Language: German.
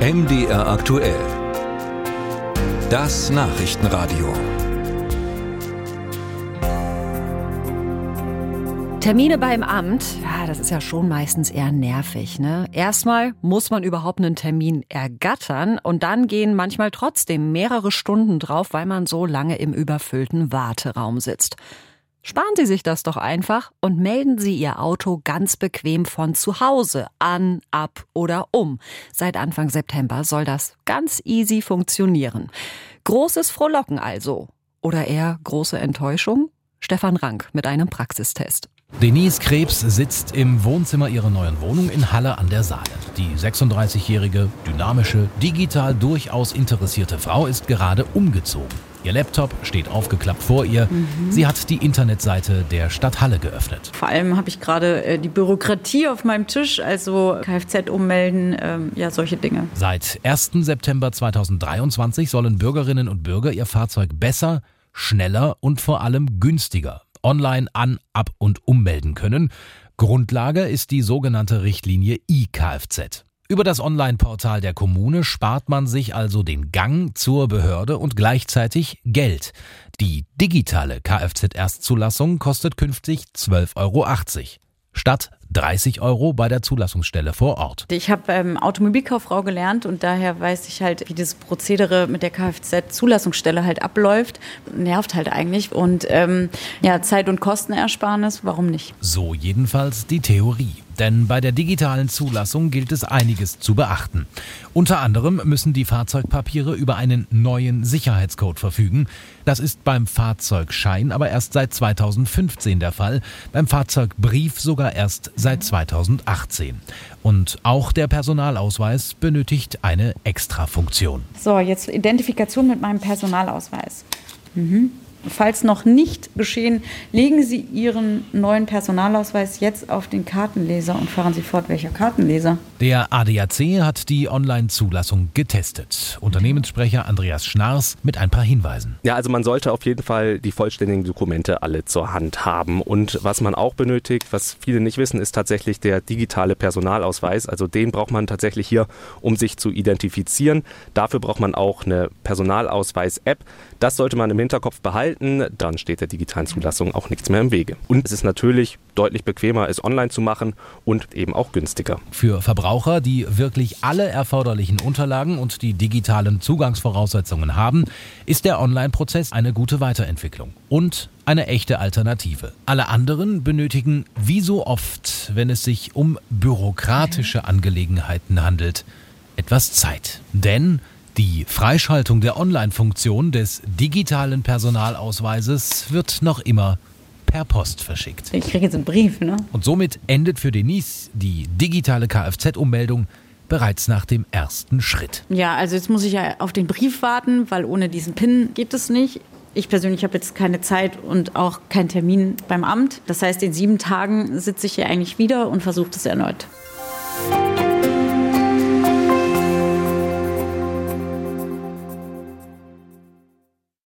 MDR aktuell. Das Nachrichtenradio. Termine beim Amt, ja, das ist ja schon meistens eher nervig. Ne? Erstmal muss man überhaupt einen Termin ergattern und dann gehen manchmal trotzdem mehrere Stunden drauf, weil man so lange im überfüllten Warteraum sitzt. Sparen Sie sich das doch einfach und melden Sie Ihr Auto ganz bequem von zu Hause an, ab oder um. Seit Anfang September soll das ganz easy funktionieren. Großes Frohlocken also. Oder eher große Enttäuschung? Stefan Rank mit einem Praxistest. Denise Krebs sitzt im Wohnzimmer ihrer neuen Wohnung in Halle an der Saale. Die 36-jährige, dynamische, digital durchaus interessierte Frau ist gerade umgezogen. Ihr Laptop steht aufgeklappt vor ihr. Mhm. Sie hat die Internetseite der Stadt Halle geöffnet. Vor allem habe ich gerade äh, die Bürokratie auf meinem Tisch, also Kfz ummelden, ähm, ja, solche Dinge. Seit 1. September 2023 sollen Bürgerinnen und Bürger ihr Fahrzeug besser, schneller und vor allem günstiger online an, ab und ummelden können. Grundlage ist die sogenannte Richtlinie IKFZ. Über das Online-Portal der Kommune spart man sich also den Gang zur Behörde und gleichzeitig Geld. Die digitale Kfz-Erstzulassung kostet künftig 12,80 Euro statt 30 Euro bei der Zulassungsstelle vor Ort. Ich habe ähm, Automobilkauffrau gelernt und daher weiß ich halt, wie dieses Prozedere mit der Kfz-Zulassungsstelle halt abläuft. Nervt halt eigentlich. Und ähm, ja, Zeit- und Kostenersparnis, warum nicht? So jedenfalls die Theorie. Denn bei der digitalen Zulassung gilt es einiges zu beachten. Unter anderem müssen die Fahrzeugpapiere über einen neuen Sicherheitscode verfügen. Das ist beim Fahrzeugschein aber erst seit 2015 der Fall, beim Fahrzeugbrief sogar erst seit 2018. Und auch der Personalausweis benötigt eine Extrafunktion. So, jetzt Identifikation mit meinem Personalausweis. Mhm. Falls noch nicht geschehen, legen Sie Ihren neuen Personalausweis jetzt auf den Kartenleser und fahren Sie fort. Welcher Kartenleser? Der ADAC hat die Online-Zulassung getestet. Unternehmenssprecher Andreas Schnars mit ein paar Hinweisen. Ja, also man sollte auf jeden Fall die vollständigen Dokumente alle zur Hand haben. Und was man auch benötigt, was viele nicht wissen, ist tatsächlich der digitale Personalausweis. Also den braucht man tatsächlich hier, um sich zu identifizieren. Dafür braucht man auch eine Personalausweis-App. Das sollte man im Hinterkopf behalten halten, dann steht der digitalen Zulassung auch nichts mehr im Wege. Und es ist natürlich deutlich bequemer, es online zu machen und eben auch günstiger. Für Verbraucher, die wirklich alle erforderlichen Unterlagen und die digitalen Zugangsvoraussetzungen haben, ist der Online-Prozess eine gute Weiterentwicklung und eine echte Alternative. Alle anderen benötigen, wie so oft, wenn es sich um bürokratische Angelegenheiten handelt, etwas Zeit. Denn die Freischaltung der Online-Funktion des digitalen Personalausweises wird noch immer per Post verschickt. Ich kriege jetzt einen Brief, ne? Und somit endet für Denise die digitale Kfz-Ummeldung bereits nach dem ersten Schritt. Ja, also jetzt muss ich ja auf den Brief warten, weil ohne diesen PIN geht es nicht. Ich persönlich habe jetzt keine Zeit und auch keinen Termin beim Amt. Das heißt, in sieben Tagen sitze ich hier eigentlich wieder und versuche es erneut.